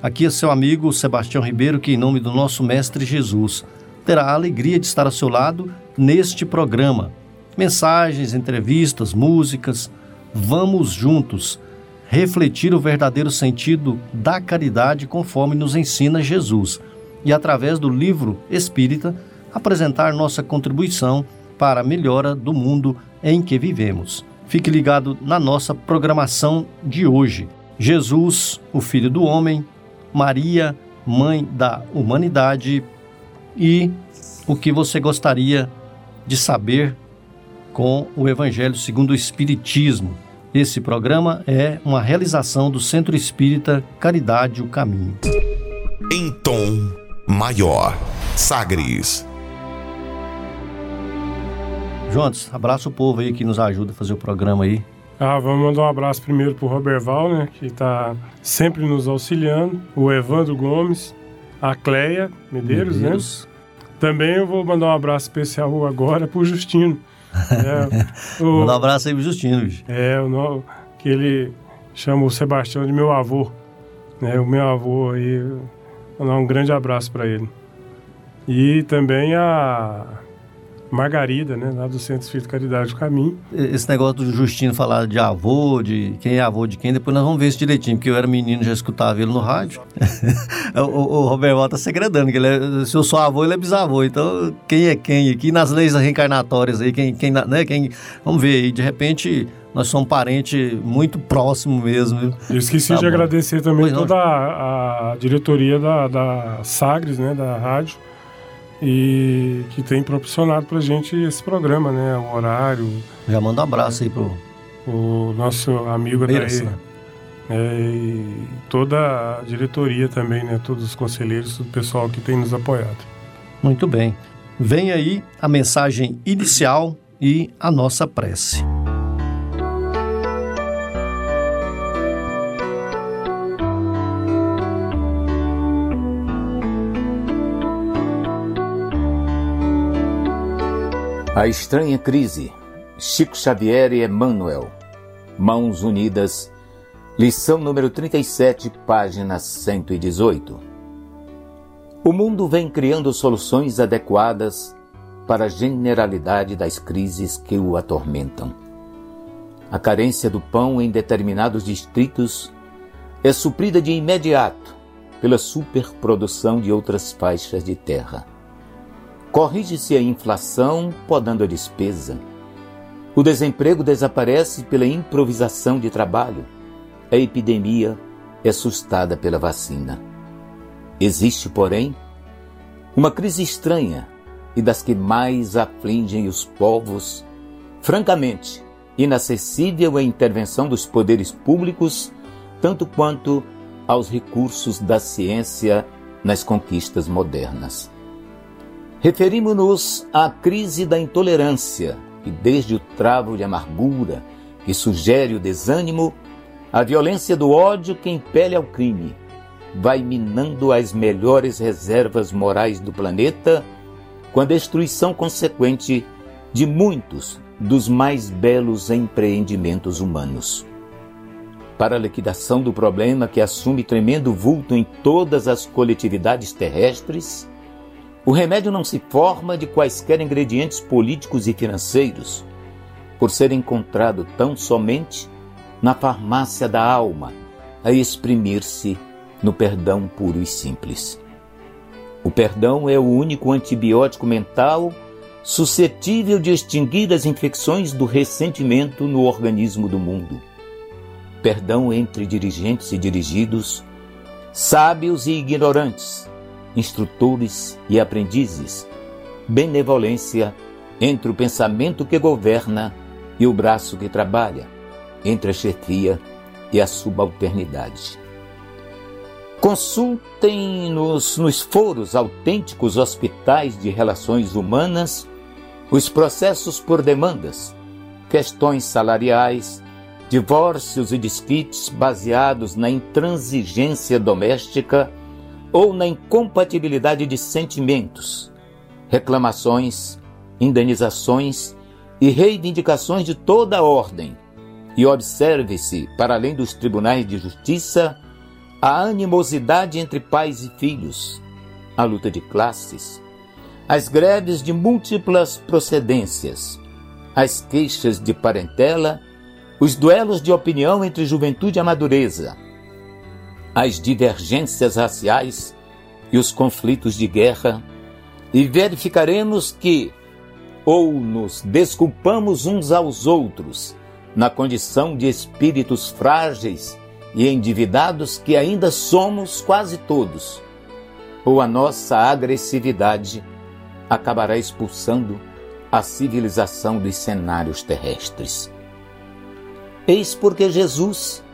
Aqui é seu amigo Sebastião Ribeiro, que, em nome do nosso Mestre Jesus, terá a alegria de estar ao seu lado neste programa. Mensagens, entrevistas, músicas. Vamos juntos refletir o verdadeiro sentido da caridade conforme nos ensina Jesus e, através do livro espírita, apresentar nossa contribuição para a melhora do mundo em que vivemos. Fique ligado na nossa programação de hoje. Jesus, o Filho do Homem, Maria, Mãe da Humanidade e o que você gostaria de saber com o Evangelho segundo o Espiritismo. Esse programa é uma realização do Centro Espírita Caridade o Caminho. Em tom maior, Sagres. Jontes, abraça o povo aí que nos ajuda a fazer o programa aí. Ah, vamos mandar um abraço primeiro pro Roberval, né, que está sempre nos auxiliando, o Evandro Gomes, a Cleia Medeiros, né? Medeiros. né? Também eu vou mandar um abraço especial agora pro Justino. É, o, Manda um abraço aí pro Justino, bicho. É, o, que ele chama o Sebastião de meu avô, né? O meu avô aí, mandar um grande abraço para ele. E também a Margarida, né, lá do Centro Espírito Caridade do Caminho. Esse negócio do Justino falar de avô, de quem é avô de quem, depois nós vamos ver isso direitinho, porque eu era menino já escutava ele no rádio. o, o, o Roberto está segredando, que ele é, se eu sou avô, ele é bisavô. Então, quem é quem aqui nas leis reencarnatórias aí, quem, quem, né, quem, vamos ver aí, de repente nós somos parentes muito próximo mesmo. Eu esqueci tá de bom. agradecer também pois toda a, a, diretoria da, da Sagres, né, da rádio, e que tem proporcionado para gente esse programa, né? O horário. Já manda um abraço aí pro o nosso amigo daí. Né? É, e toda a diretoria também, né? Todos os conselheiros, o pessoal que tem nos apoiado. Muito bem. Vem aí a mensagem inicial e a nossa prece. A estranha crise. Chico Xavier e Emmanuel. Mãos unidas. Lição número 37, página 118. O mundo vem criando soluções adequadas para a generalidade das crises que o atormentam. A carência do pão em determinados distritos é suprida de imediato pela superprodução de outras faixas de terra. Corrige-se a inflação, podando a despesa. O desemprego desaparece pela improvisação de trabalho. A epidemia é sustada pela vacina. Existe, porém, uma crise estranha e das que mais afligem os povos, francamente, inacessível à intervenção dos poderes públicos, tanto quanto aos recursos da ciência nas conquistas modernas. Referimos-nos à crise da intolerância, que desde o travo de amargura que sugere o desânimo, a violência do ódio que impele ao crime, vai minando as melhores reservas morais do planeta com a destruição consequente de muitos dos mais belos empreendimentos humanos. Para a liquidação do problema que assume tremendo vulto em todas as coletividades terrestres, o remédio não se forma de quaisquer ingredientes políticos e financeiros, por ser encontrado tão somente na farmácia da alma, a exprimir-se no perdão puro e simples. O perdão é o único antibiótico mental suscetível de extinguir as infecções do ressentimento no organismo do mundo. Perdão entre dirigentes e dirigidos, sábios e ignorantes, instrutores e aprendizes, benevolência entre o pensamento que governa e o braço que trabalha, entre a chefia e a subalternidade. Consultem-nos nos foros autênticos hospitais de relações humanas os processos por demandas, questões salariais, divórcios e desquites baseados na intransigência doméstica ou na incompatibilidade de sentimentos, reclamações, indenizações e reivindicações de toda ordem. E observe-se, para além dos tribunais de justiça, a animosidade entre pais e filhos, a luta de classes, as greves de múltiplas procedências, as queixas de parentela, os duelos de opinião entre juventude e amadureza, as divergências raciais e os conflitos de guerra, e verificaremos que ou nos desculpamos uns aos outros na condição de espíritos frágeis e endividados que ainda somos quase todos, ou a nossa agressividade acabará expulsando a civilização dos cenários terrestres. Eis porque Jesus,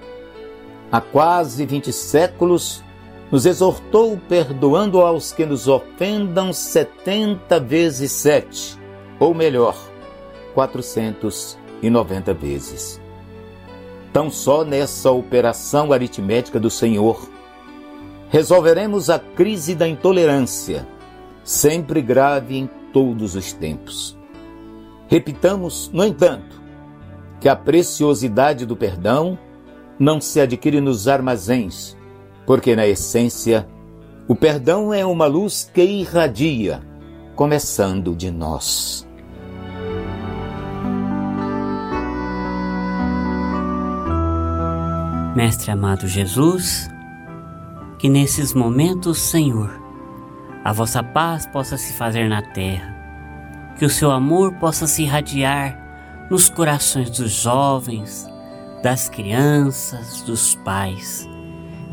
há quase vinte séculos, nos exortou perdoando aos que nos ofendam setenta vezes sete, ou melhor, quatrocentos e noventa vezes. Tão só nessa operação aritmética do Senhor, resolveremos a crise da intolerância, sempre grave em todos os tempos. Repitamos, no entanto, que a preciosidade do perdão não se adquire nos armazéns, porque na essência o perdão é uma luz que irradia, começando de nós. Mestre amado Jesus, que nesses momentos, Senhor, a vossa paz possa se fazer na terra, que o seu amor possa se irradiar nos corações dos jovens, das crianças, dos pais,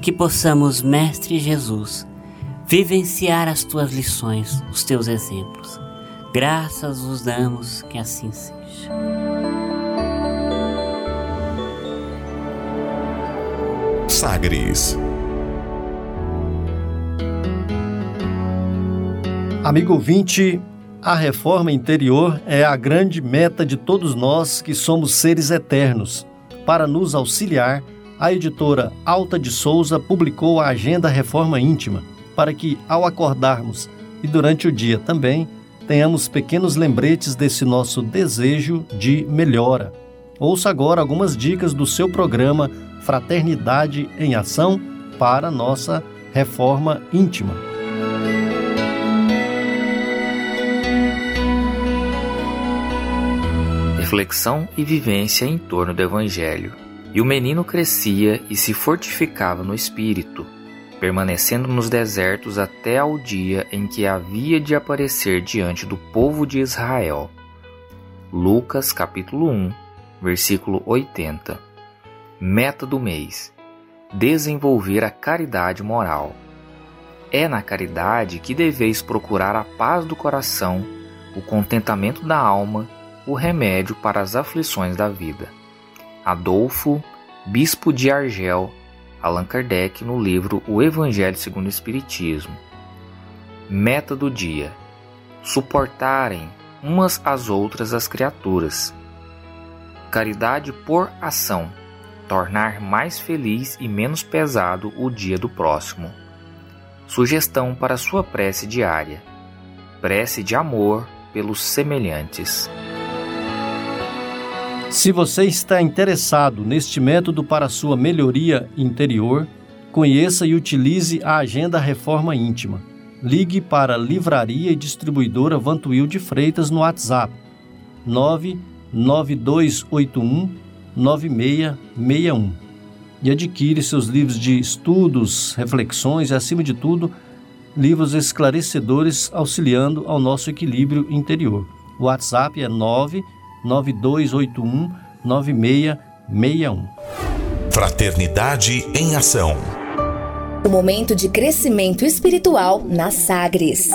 que possamos, Mestre Jesus, vivenciar as tuas lições, os teus exemplos. Graças vos damos que assim seja. Sagres. Amigo ouvinte, a reforma interior é a grande meta de todos nós que somos seres eternos. Para nos auxiliar, a editora Alta de Souza publicou a Agenda Reforma Íntima, para que, ao acordarmos e durante o dia também, tenhamos pequenos lembretes desse nosso desejo de melhora. Ouça agora algumas dicas do seu programa Fraternidade em Ação para nossa reforma íntima. Reflexão e vivência em torno do Evangelho. E o menino crescia e se fortificava no espírito, permanecendo nos desertos até ao dia em que havia de aparecer diante do povo de Israel. Lucas capítulo 1, versículo 80. Meta do mês: desenvolver a caridade moral. É na caridade que deveis procurar a paz do coração, o contentamento da alma, o remédio para as aflições da vida. Adolfo, bispo de Argel, Allan Kardec, no livro O Evangelho segundo o Espiritismo. Meta do dia: suportarem umas às outras as criaturas. Caridade por ação tornar mais feliz e menos pesado o dia do próximo. Sugestão para sua prece diária: prece de amor pelos semelhantes. Se você está interessado neste método para sua melhoria interior, conheça e utilize a Agenda Reforma Íntima. Ligue para a Livraria e Distribuidora Vantuil de Freitas no WhatsApp 99281 9661 e adquire seus livros de estudos, reflexões e, acima de tudo, livros esclarecedores auxiliando ao nosso equilíbrio interior. O WhatsApp é 99281 9661. Fraternidade em Ação. O momento de crescimento espiritual na Sagres.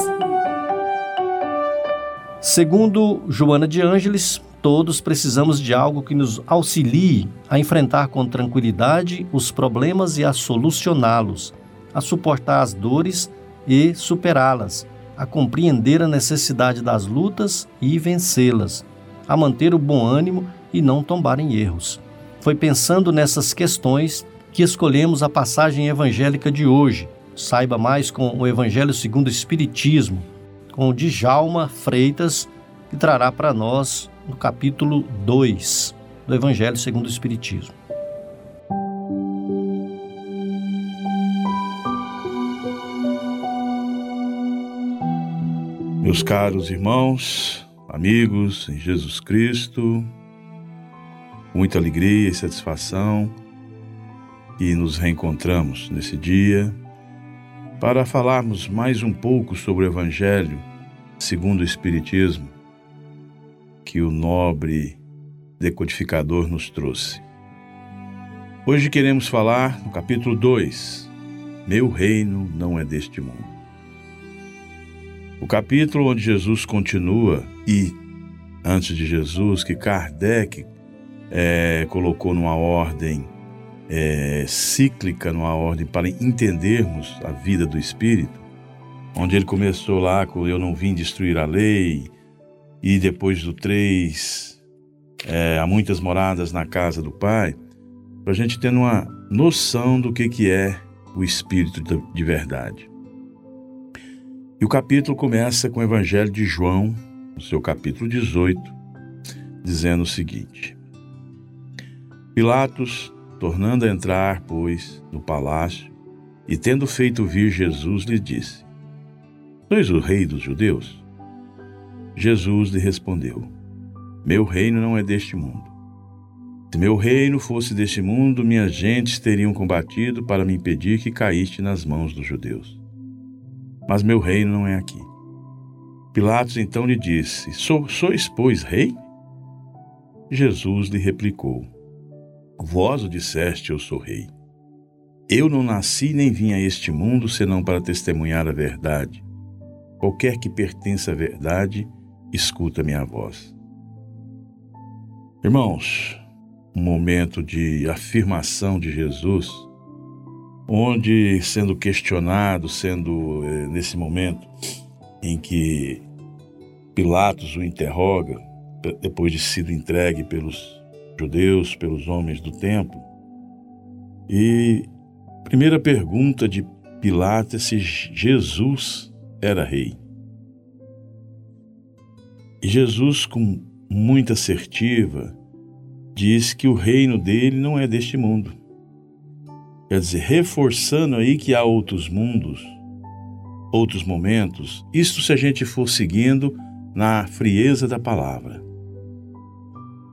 Segundo Joana de Ângeles, todos precisamos de algo que nos auxilie a enfrentar com tranquilidade os problemas e a solucioná-los. a suportar as dores e superá-las, a compreender a necessidade das lutas e vencê-las, a manter o bom ânimo e não tombar em erros. Foi pensando nessas questões que escolhemos a passagem evangélica de hoje. Saiba mais com o Evangelho segundo o Espiritismo, com o Djalma Freitas, que trará para nós no capítulo 2 do Evangelho segundo o Espiritismo. Meus caros irmãos, amigos em Jesus Cristo, muita alegria e satisfação que nos reencontramos nesse dia para falarmos mais um pouco sobre o Evangelho segundo o Espiritismo que o nobre decodificador nos trouxe. Hoje queremos falar no capítulo 2: Meu reino não é deste mundo. O capítulo onde Jesus continua e, antes de Jesus, que Kardec é, colocou numa ordem é, cíclica, numa ordem para entendermos a vida do Espírito, onde ele começou lá com Eu não vim destruir a lei, e depois do 3, é, há muitas moradas na casa do Pai, para a gente ter uma noção do que, que é o Espírito de verdade. E o capítulo começa com o Evangelho de João, seu capítulo 18, dizendo o seguinte: Pilatos, tornando a entrar, pois, no palácio, e tendo feito vir Jesus, lhe disse: Sois o rei dos judeus? Jesus lhe respondeu: Meu reino não é deste mundo. Se meu reino fosse deste mundo, minhas gentes teriam combatido para me impedir que caísse nas mãos dos judeus mas meu reino não é aqui. Pilatos então lhe disse: Sois, pois, rei? Jesus lhe replicou: Vós o disseste, eu sou rei. Eu não nasci nem vim a este mundo senão para testemunhar a verdade. Qualquer que pertença à verdade, escuta minha voz. Irmãos, um momento de afirmação de Jesus onde, sendo questionado, sendo eh, nesse momento em que Pilatos o interroga, depois de sido entregue pelos judeus, pelos homens do templo, e primeira pergunta de Pilatos é se Jesus era rei. E Jesus, com muita assertiva, diz que o reino dele não é deste mundo Quer dizer, reforçando aí que há outros mundos, outros momentos, isto se a gente for seguindo na frieza da palavra.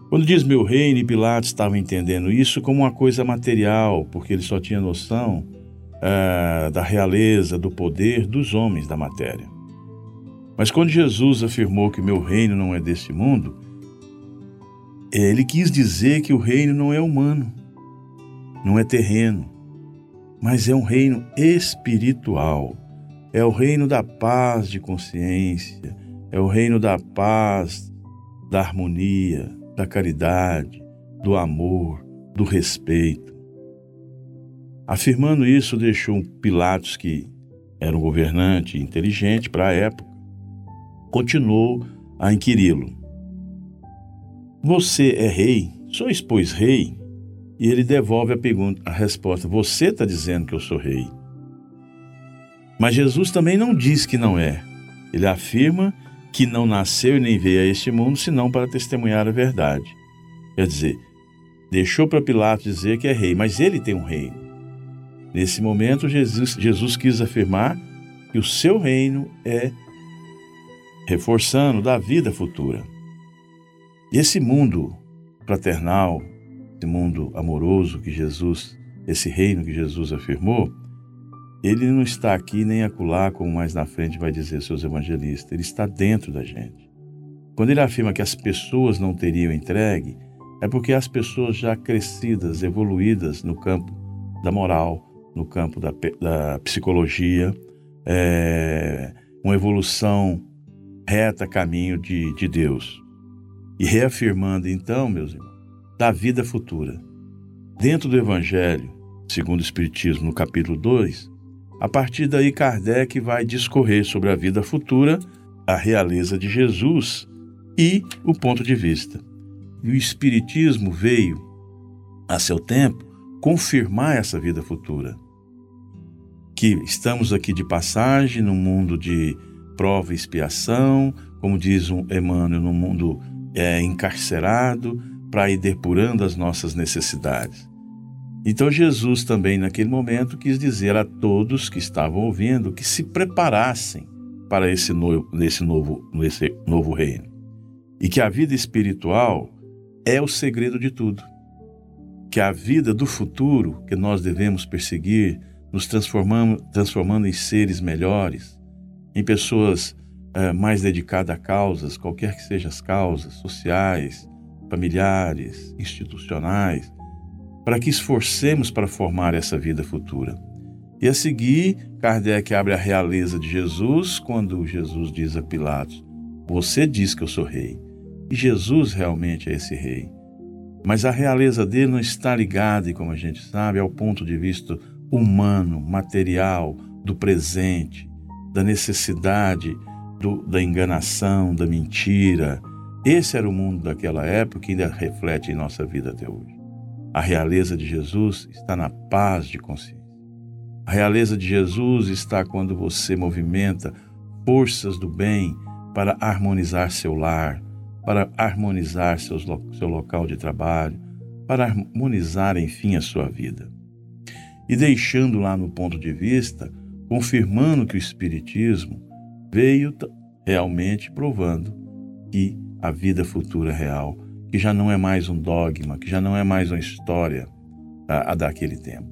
Quando diz meu reino, e Pilatos estava entendendo isso como uma coisa material, porque ele só tinha noção uh, da realeza, do poder dos homens da matéria. Mas quando Jesus afirmou que meu reino não é deste mundo, ele quis dizer que o reino não é humano, não é terreno, mas é um reino espiritual. É o reino da paz de consciência, é o reino da paz, da harmonia, da caridade, do amor, do respeito. Afirmando isso, deixou Pilatos, que era um governante inteligente para a época, continuou a inquiri-lo: Você é rei? Sois, pois, rei? E ele devolve a pergunta, a resposta: Você está dizendo que eu sou rei. Mas Jesus também não diz que não é. Ele afirma que não nasceu e nem veio a este mundo senão para testemunhar a verdade. Quer dizer, deixou para Pilatos dizer que é rei, mas ele tem um reino. Nesse momento, Jesus, Jesus quis afirmar que o seu reino é reforçando da vida futura. Esse mundo fraternal, esse mundo amoroso que Jesus, esse reino que Jesus afirmou, ele não está aqui nem acolá, como mais na frente vai dizer seus evangelistas, ele está dentro da gente. Quando ele afirma que as pessoas não teriam entregue, é porque as pessoas já crescidas, evoluídas no campo da moral, no campo da, da psicologia, é, uma evolução reta caminho de, de Deus. E reafirmando então, meus irmãos, da vida futura. Dentro do Evangelho, segundo o Espiritismo, no capítulo 2, A partir daí, Kardec vai discorrer sobre a vida futura, a realeza de Jesus e o ponto de vista. E o Espiritismo veio, a seu tempo, confirmar essa vida futura. Que estamos aqui de passagem num mundo de prova e expiação, como diz um Emmanuel, num mundo é, encarcerado, para ir depurando as nossas necessidades. Então Jesus também naquele momento quis dizer a todos que estavam ouvindo que se preparassem para esse novo, nesse novo, novo reino. E que a vida espiritual é o segredo de tudo. Que a vida do futuro que nós devemos perseguir, nos transformando, transformando em seres melhores, em pessoas é, mais dedicadas a causas, qualquer que sejam as causas, sociais, familiares, institucionais, para que esforcemos para formar essa vida futura. E a seguir, Kardec abre a realeza de Jesus quando Jesus diz a Pilatos: Você diz que eu sou rei. E Jesus realmente é esse rei. Mas a realeza dele não está ligada, como a gente sabe, ao ponto de vista humano, material, do presente, da necessidade, do, da enganação, da mentira. Esse era o mundo daquela época e ainda reflete em nossa vida até hoje. A realeza de Jesus está na paz de consciência. A realeza de Jesus está quando você movimenta forças do bem para harmonizar seu lar, para harmonizar seus, seu local de trabalho, para harmonizar, enfim, a sua vida. E deixando lá no ponto de vista, confirmando que o Espiritismo veio realmente provando que a vida futura real, que já não é mais um dogma, que já não é mais uma história a, a daquele tempo.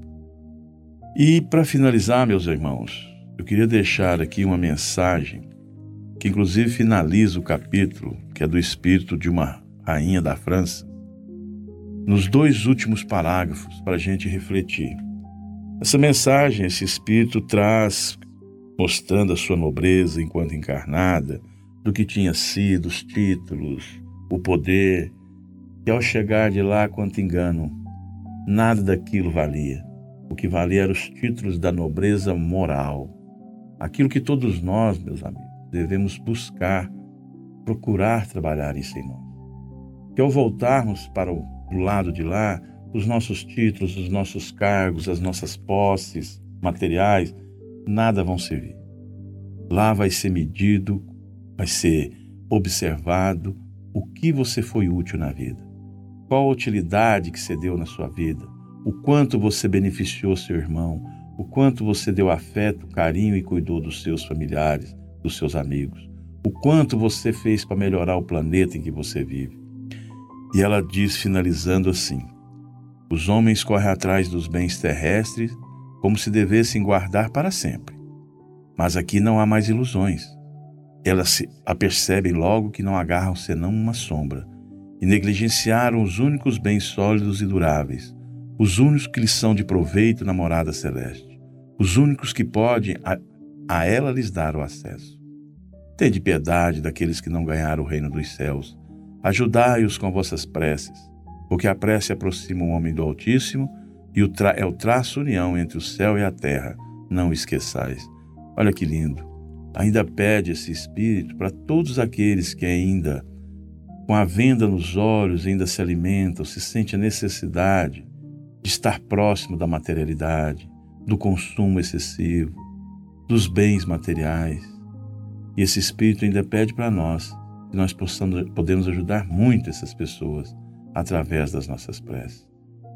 E para finalizar, meus irmãos, eu queria deixar aqui uma mensagem que inclusive finaliza o capítulo, que é do espírito de uma rainha da França, nos dois últimos parágrafos para a gente refletir. Essa mensagem, esse espírito traz, mostrando a sua nobreza enquanto encarnada, do que tinha sido, os títulos, o poder, e ao chegar de lá, quanto engano, nada daquilo valia. O que valia eram os títulos da nobreza moral. Aquilo que todos nós, meus amigos, devemos buscar, procurar trabalhar isso em nós. Que ao voltarmos para o lado de lá, os nossos títulos, os nossos cargos, as nossas posses materiais, nada vão servir. Lá vai ser medido, vai ser observado o que você foi útil na vida, qual a utilidade que você deu na sua vida, o quanto você beneficiou seu irmão, o quanto você deu afeto, carinho e cuidou dos seus familiares, dos seus amigos, o quanto você fez para melhorar o planeta em que você vive. E ela diz, finalizando assim: Os homens correm atrás dos bens terrestres como se devessem guardar para sempre. Mas aqui não há mais ilusões. Elas se apercebem logo que não agarram senão uma sombra e negligenciaram os únicos bens sólidos e duráveis, os únicos que lhes são de proveito na morada celeste, os únicos que podem a, a ela lhes dar o acesso. Tende piedade daqueles que não ganharam o reino dos céus. Ajudai-os com vossas preces, porque a prece aproxima o homem do Altíssimo e o tra é o traço união entre o céu e a terra. Não esqueçais. Olha que lindo. Ainda pede esse Espírito para todos aqueles que ainda, com a venda nos olhos, ainda se alimentam, se sente a necessidade de estar próximo da materialidade, do consumo excessivo, dos bens materiais. E esse Espírito ainda pede para nós que nós possamos, podemos ajudar muito essas pessoas através das nossas preces.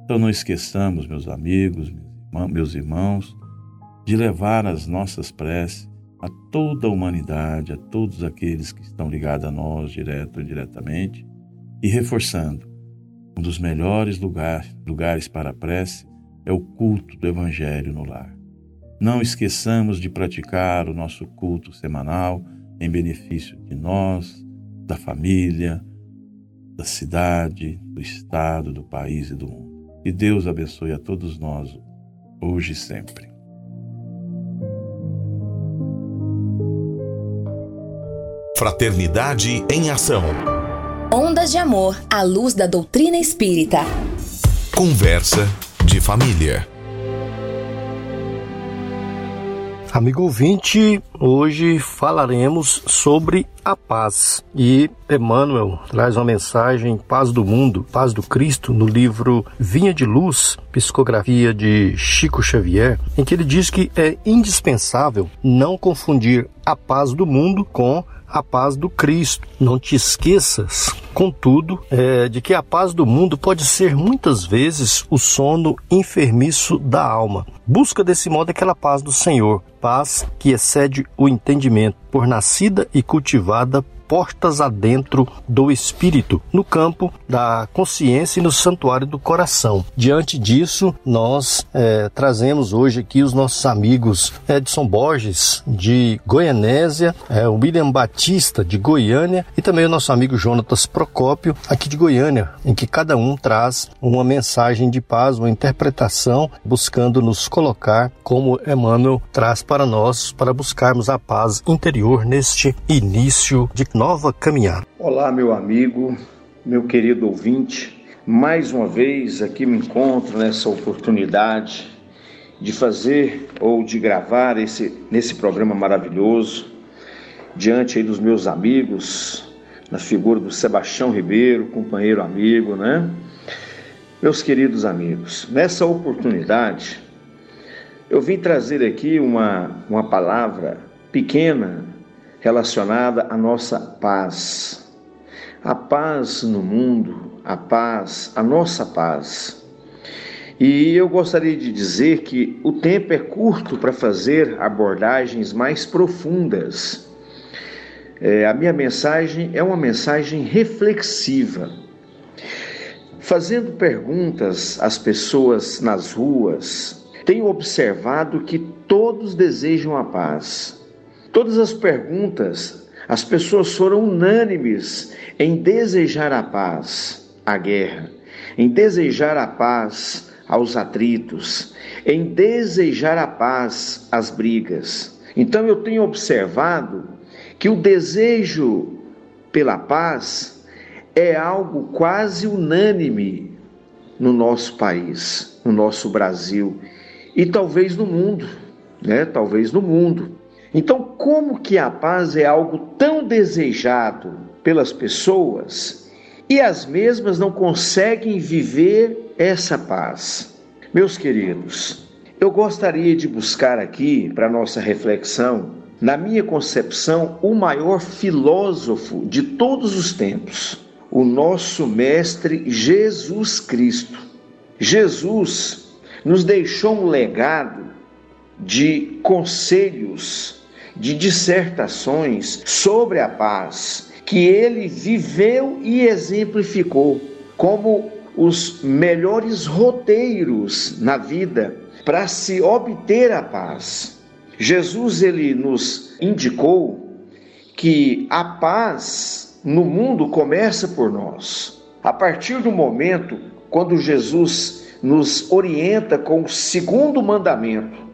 Então não esqueçamos, meus amigos, meus irmãos, de levar as nossas preces a toda a humanidade, a todos aqueles que estão ligados a nós, direto ou indiretamente, e reforçando, um dos melhores lugar, lugares para a prece é o culto do Evangelho no lar. Não esqueçamos de praticar o nosso culto semanal em benefício de nós, da família, da cidade, do estado, do país e do mundo. E Deus abençoe a todos nós, hoje e sempre. Fraternidade em Ação. Ondas de Amor à luz da doutrina espírita. Conversa de família. Amigo ouvinte, hoje falaremos sobre a paz. E Emmanuel traz uma mensagem Paz do Mundo, Paz do Cristo, no livro Vinha de Luz, psicografia de Chico Xavier, em que ele diz que é indispensável não confundir a paz do mundo com a paz do Cristo. Não te esqueças, contudo, é, de que a paz do mundo pode ser muitas vezes o sono enfermiço da alma. Busca desse modo aquela paz do Senhor, paz que excede o entendimento, por nascida e cultivada portas adentro do espírito, no campo da consciência e no santuário do coração. Diante disso, nós é, trazemos hoje aqui os nossos amigos Edson Borges, de Goianésia, é, William Batista, de Goiânia, e também o nosso amigo Jonatas Procópio, aqui de Goiânia, em que cada um traz uma mensagem de paz, uma interpretação, buscando nos colocar como Emmanuel traz para nós, para buscarmos a paz interior neste início de nova caminhada. Olá, meu amigo, meu querido ouvinte. Mais uma vez aqui me encontro nessa oportunidade de fazer ou de gravar esse, nesse programa maravilhoso, diante aí dos meus amigos, na figura do Sebastião Ribeiro, companheiro amigo, né? Meus queridos amigos, nessa oportunidade eu vim trazer aqui uma, uma palavra pequena, relacionada à nossa paz. A paz no mundo, a paz, a nossa paz. E eu gostaria de dizer que o tempo é curto para fazer abordagens mais profundas. É, a minha mensagem é uma mensagem reflexiva. Fazendo perguntas às pessoas nas ruas, tenho observado que todos desejam a paz Todas as perguntas, as pessoas foram unânimes em desejar a paz à guerra, em desejar a paz aos atritos, em desejar a paz às brigas. Então eu tenho observado que o desejo pela paz é algo quase unânime no nosso país, no nosso Brasil e talvez no mundo, né? Talvez no mundo. Então, como que a paz é algo tão desejado pelas pessoas e as mesmas não conseguem viver essa paz? Meus queridos, eu gostaria de buscar aqui para nossa reflexão, na minha concepção, o maior filósofo de todos os tempos, o nosso mestre Jesus Cristo. Jesus nos deixou um legado de conselhos de dissertações sobre a paz que ele viveu e exemplificou como os melhores roteiros na vida para se obter a paz. Jesus ele nos indicou que a paz no mundo começa por nós. A partir do momento quando Jesus nos orienta com o segundo mandamento,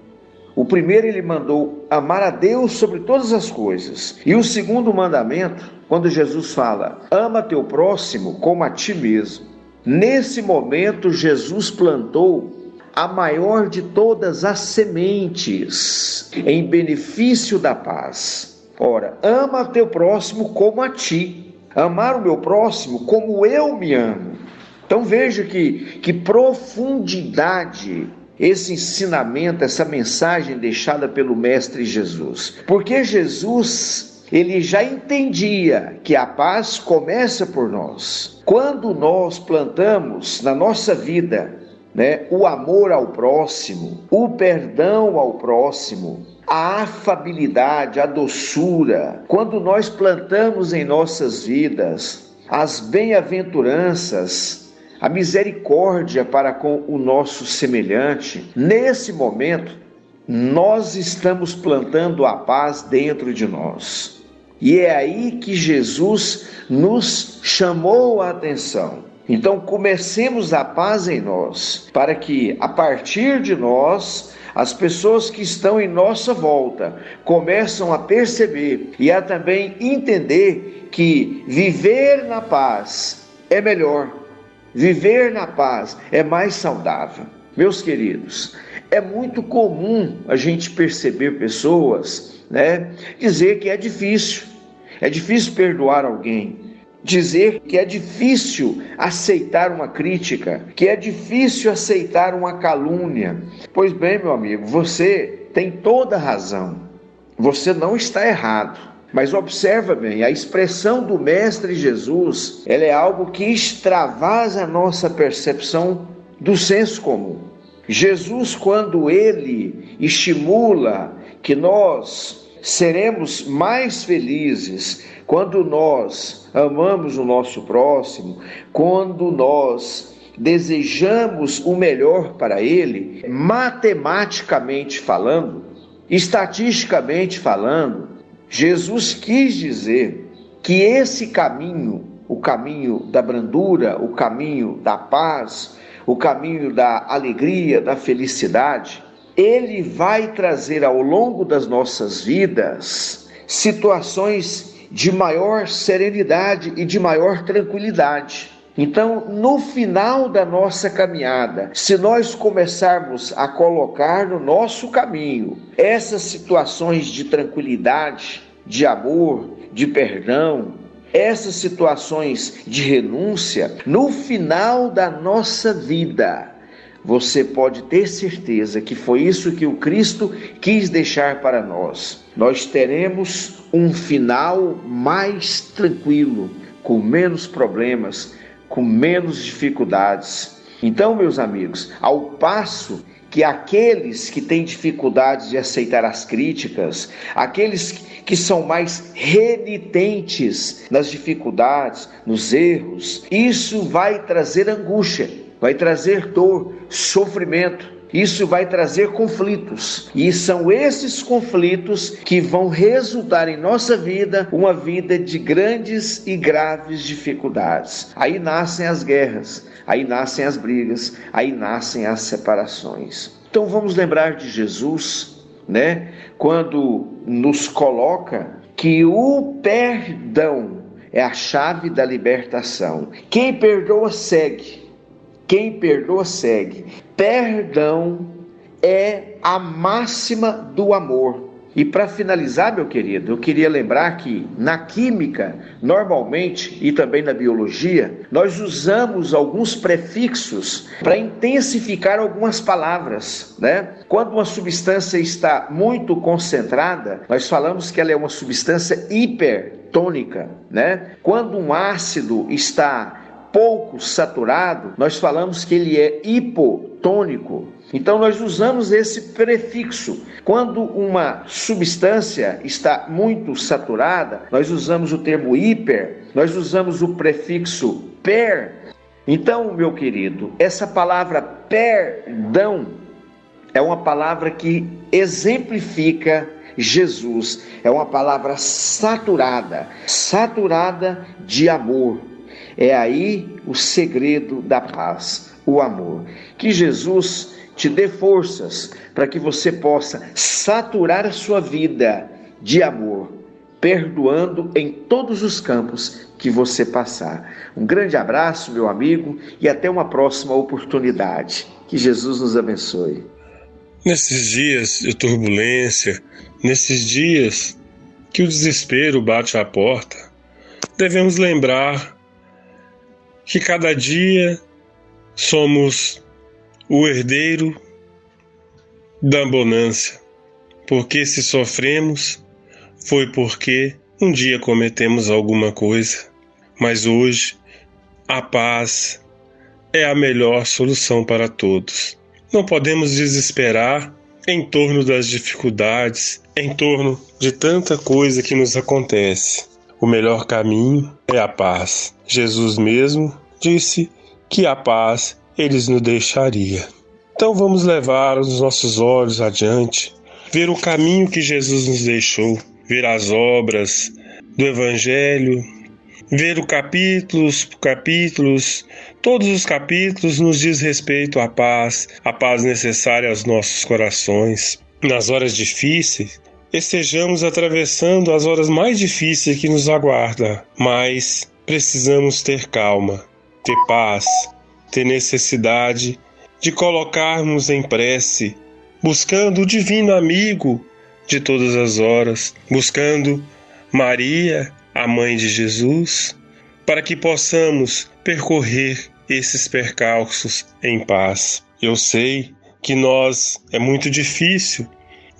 o primeiro ele mandou amar a Deus sobre todas as coisas. E o segundo mandamento, quando Jesus fala, ama teu próximo como a ti mesmo. Nesse momento, Jesus plantou a maior de todas as sementes em benefício da paz. Ora, ama teu próximo como a ti. Amar o meu próximo como eu me amo. Então veja que, que profundidade esse ensinamento, essa mensagem deixada pelo Mestre Jesus. Porque Jesus, ele já entendia que a paz começa por nós. Quando nós plantamos na nossa vida né, o amor ao próximo, o perdão ao próximo, a afabilidade, a doçura, quando nós plantamos em nossas vidas as bem-aventuranças, a misericórdia para com o nosso semelhante, nesse momento, nós estamos plantando a paz dentro de nós. E é aí que Jesus nos chamou a atenção. Então, comecemos a paz em nós, para que a partir de nós, as pessoas que estão em nossa volta começam a perceber e a também entender que viver na paz é melhor Viver na paz é mais saudável. Meus queridos, é muito comum a gente perceber pessoas, né, dizer que é difícil. É difícil perdoar alguém, dizer que é difícil aceitar uma crítica, que é difícil aceitar uma calúnia. Pois bem, meu amigo, você tem toda a razão. Você não está errado. Mas observa bem, a expressão do mestre Jesus, ela é algo que extravasa a nossa percepção do senso comum. Jesus, quando ele estimula que nós seremos mais felizes quando nós amamos o nosso próximo, quando nós desejamos o melhor para ele, matematicamente falando, estatisticamente falando, Jesus quis dizer que esse caminho, o caminho da brandura, o caminho da paz, o caminho da alegria, da felicidade, ele vai trazer ao longo das nossas vidas situações de maior serenidade e de maior tranquilidade. Então, no final da nossa caminhada, se nós começarmos a colocar no nosso caminho essas situações de tranquilidade, de amor, de perdão, essas situações de renúncia, no final da nossa vida, você pode ter certeza que foi isso que o Cristo quis deixar para nós. Nós teremos um final mais tranquilo, com menos problemas, com menos dificuldades. Então, meus amigos, ao passo que aqueles que têm dificuldades de aceitar as críticas, aqueles que são mais renitentes nas dificuldades, nos erros, isso vai trazer angústia, vai trazer dor, sofrimento. Isso vai trazer conflitos, e são esses conflitos que vão resultar em nossa vida uma vida de grandes e graves dificuldades. Aí nascem as guerras, aí nascem as brigas, aí nascem as separações. Então vamos lembrar de Jesus, né? Quando nos coloca que o perdão é a chave da libertação. Quem perdoa segue. Quem perdoa, segue. Perdão é a máxima do amor. E para finalizar, meu querido, eu queria lembrar que na química, normalmente, e também na biologia, nós usamos alguns prefixos para intensificar algumas palavras, né? Quando uma substância está muito concentrada, nós falamos que ela é uma substância hipertônica, né? Quando um ácido está pouco saturado, nós falamos que ele é hipotônico. Então nós usamos esse prefixo. Quando uma substância está muito saturada, nós usamos o termo hiper, nós usamos o prefixo per. Então, meu querido, essa palavra perdão é uma palavra que exemplifica Jesus. É uma palavra saturada, saturada de amor, é aí o segredo da paz, o amor. Que Jesus te dê forças para que você possa saturar a sua vida de amor, perdoando em todos os campos que você passar. Um grande abraço, meu amigo, e até uma próxima oportunidade. Que Jesus nos abençoe. Nesses dias de turbulência, nesses dias que o desespero bate à porta, devemos lembrar que cada dia somos o herdeiro da bonança, porque se sofremos foi porque um dia cometemos alguma coisa, mas hoje a paz é a melhor solução para todos. Não podemos desesperar em torno das dificuldades, em torno de tanta coisa que nos acontece. O melhor caminho é a paz. Jesus mesmo disse que a paz eles nos deixaria. Então vamos levar os nossos olhos adiante, ver o caminho que Jesus nos deixou, ver as obras do Evangelho, ver o capítulos, capítulos, todos os capítulos nos diz respeito à paz, a paz necessária aos nossos corações. Nas horas difíceis, estejamos atravessando as horas mais difíceis que nos aguardam, mas precisamos ter calma, ter paz, ter necessidade de colocarmos em prece, buscando o divino amigo de todas as horas, buscando Maria, a mãe de Jesus, para que possamos percorrer esses percalços em paz. Eu sei que nós é muito difícil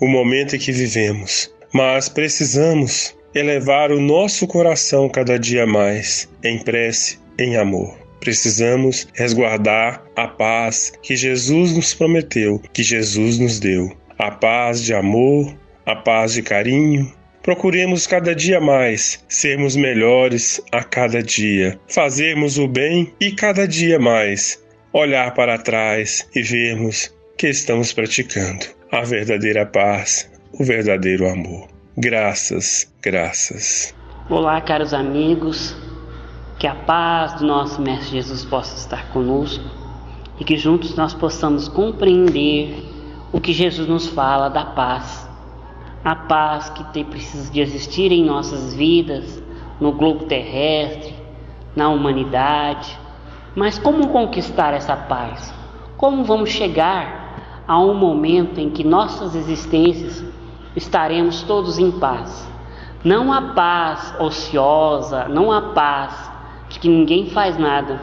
o momento em que vivemos, mas precisamos elevar o nosso coração cada dia mais em prece, em amor. Precisamos resguardar a paz que Jesus nos prometeu, que Jesus nos deu. A paz de amor, a paz de carinho. Procuremos cada dia mais sermos melhores a cada dia, fazermos o bem e cada dia mais olhar para trás e vermos que estamos praticando a verdadeira paz, o verdadeiro amor. Graças, graças. Olá, caros amigos. Que a paz do nosso Mestre Jesus possa estar conosco e que juntos nós possamos compreender o que Jesus nos fala da paz. A paz que tem, precisa de existir em nossas vidas, no globo terrestre, na humanidade. Mas como conquistar essa paz? Como vamos chegar a um momento em que nossas existências estaremos todos em paz. Não a paz ociosa, não a paz de que ninguém faz nada,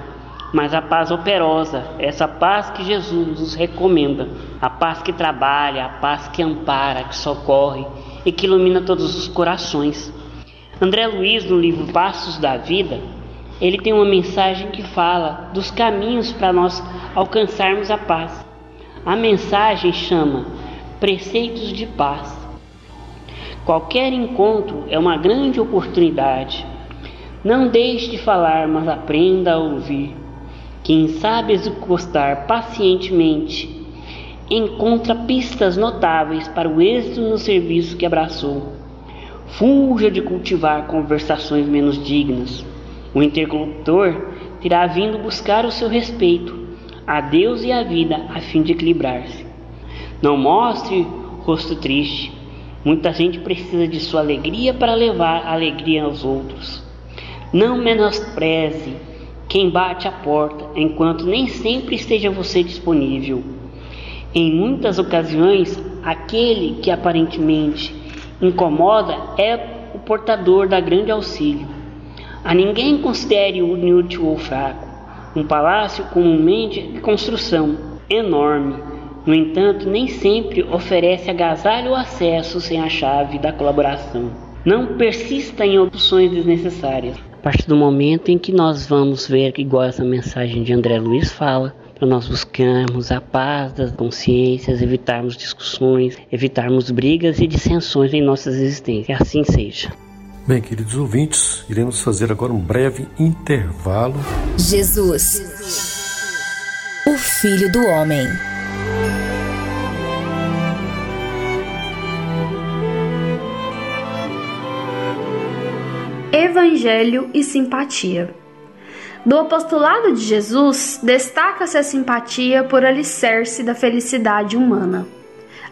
mas a paz operosa, essa paz que Jesus nos recomenda, a paz que trabalha, a paz que ampara, que socorre e que ilumina todos os corações. André Luiz, no livro Passos da Vida, ele tem uma mensagem que fala dos caminhos para nós alcançarmos a paz. A mensagem chama Preceitos de Paz. Qualquer encontro é uma grande oportunidade. Não deixe de falar, mas aprenda a ouvir. Quem sabe executar pacientemente encontra pistas notáveis para o êxito no serviço que abraçou. Fuja de cultivar conversações menos dignas. O interlocutor terá vindo buscar o seu respeito a Deus e a vida a fim de equilibrar-se. Não mostre rosto triste, Muita gente precisa de sua alegria para levar alegria aos outros. Não menospreze quem bate a porta, enquanto nem sempre esteja você disponível. Em muitas ocasiões, aquele que aparentemente incomoda é o portador da grande auxílio. A ninguém considere inútil ou fraco. Um palácio comumente de construção enorme no entanto, nem sempre oferece agasalho ou acesso sem a chave da colaboração. Não persista em opções desnecessárias. A partir do momento em que nós vamos ver, igual essa mensagem de André Luiz fala, para nós buscarmos a paz das consciências, evitarmos discussões, evitarmos brigas e dissensões em nossas existências. Que assim seja. Bem, queridos ouvintes, iremos fazer agora um breve intervalo. Jesus, o Filho do Homem. Evangelho e simpatia. Do apostolado de Jesus, destaca-se a simpatia por alicerce da felicidade humana.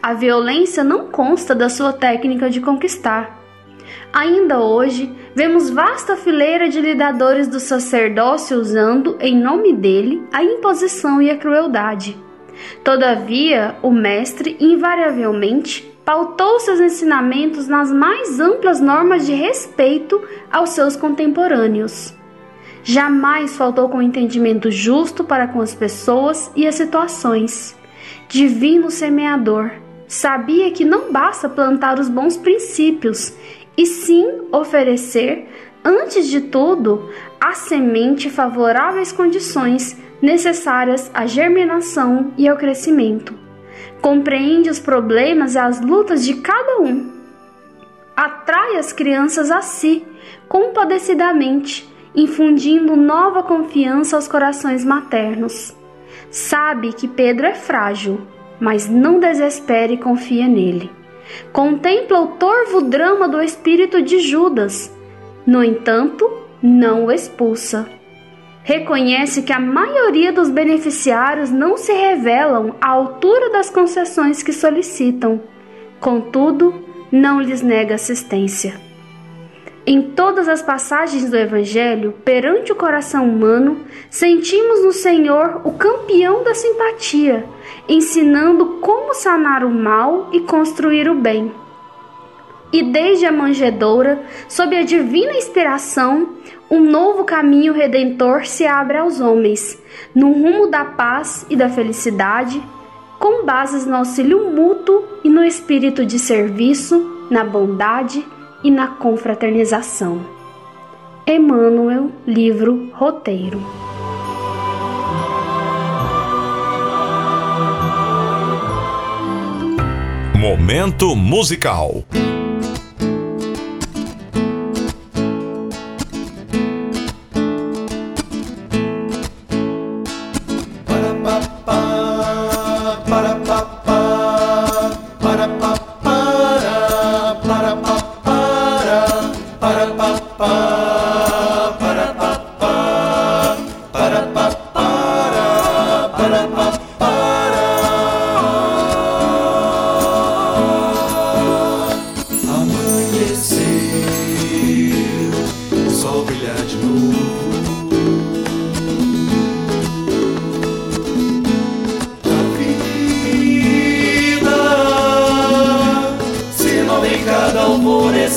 A violência não consta da sua técnica de conquistar. Ainda hoje, vemos vasta fileira de lidadores do sacerdócio usando, em nome dele, a imposição e a crueldade. Todavia, o Mestre, invariavelmente, pautou seus ensinamentos nas mais amplas normas de respeito aos seus contemporâneos. Jamais faltou com entendimento justo para com as pessoas e as situações. Divino semeador, sabia que não basta plantar os bons princípios, e sim oferecer, antes de tudo, a semente favoráveis condições necessárias à germinação e ao crescimento compreende os problemas e as lutas de cada um. Atrai as crianças a si, compadecidamente, infundindo nova confiança aos corações maternos. Sabe que Pedro é frágil, mas não desespere e confia nele. Contempla o torvo drama do espírito de Judas, no entanto, não o expulsa reconhece que a maioria dos beneficiários não se revelam à altura das concessões que solicitam, contudo, não lhes nega assistência. Em todas as passagens do Evangelho, perante o coração humano, sentimos no Senhor o campeão da simpatia, ensinando como sanar o mal e construir o bem. E desde a manjedoura, sob a divina inspiração, um novo caminho redentor se abre aos homens, no rumo da paz e da felicidade, com bases no auxílio mútuo e no espírito de serviço, na bondade e na confraternização. Emmanuel, livro Roteiro. Momento musical.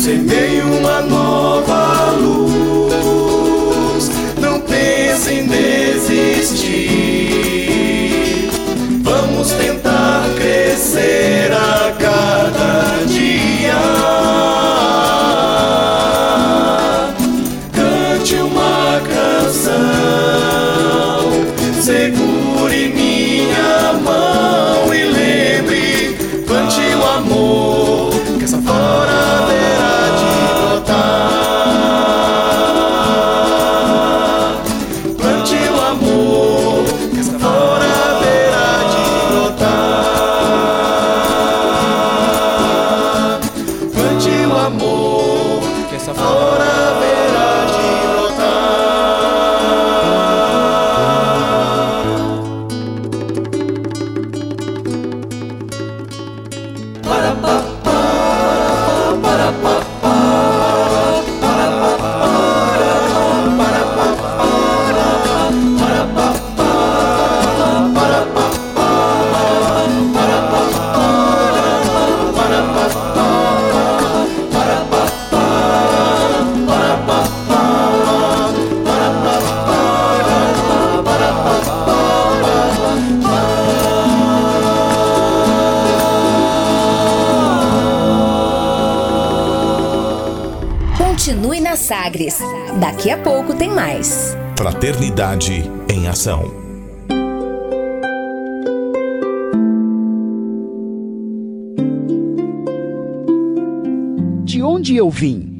cada dia. Fraternidade em Ação. De onde eu vim?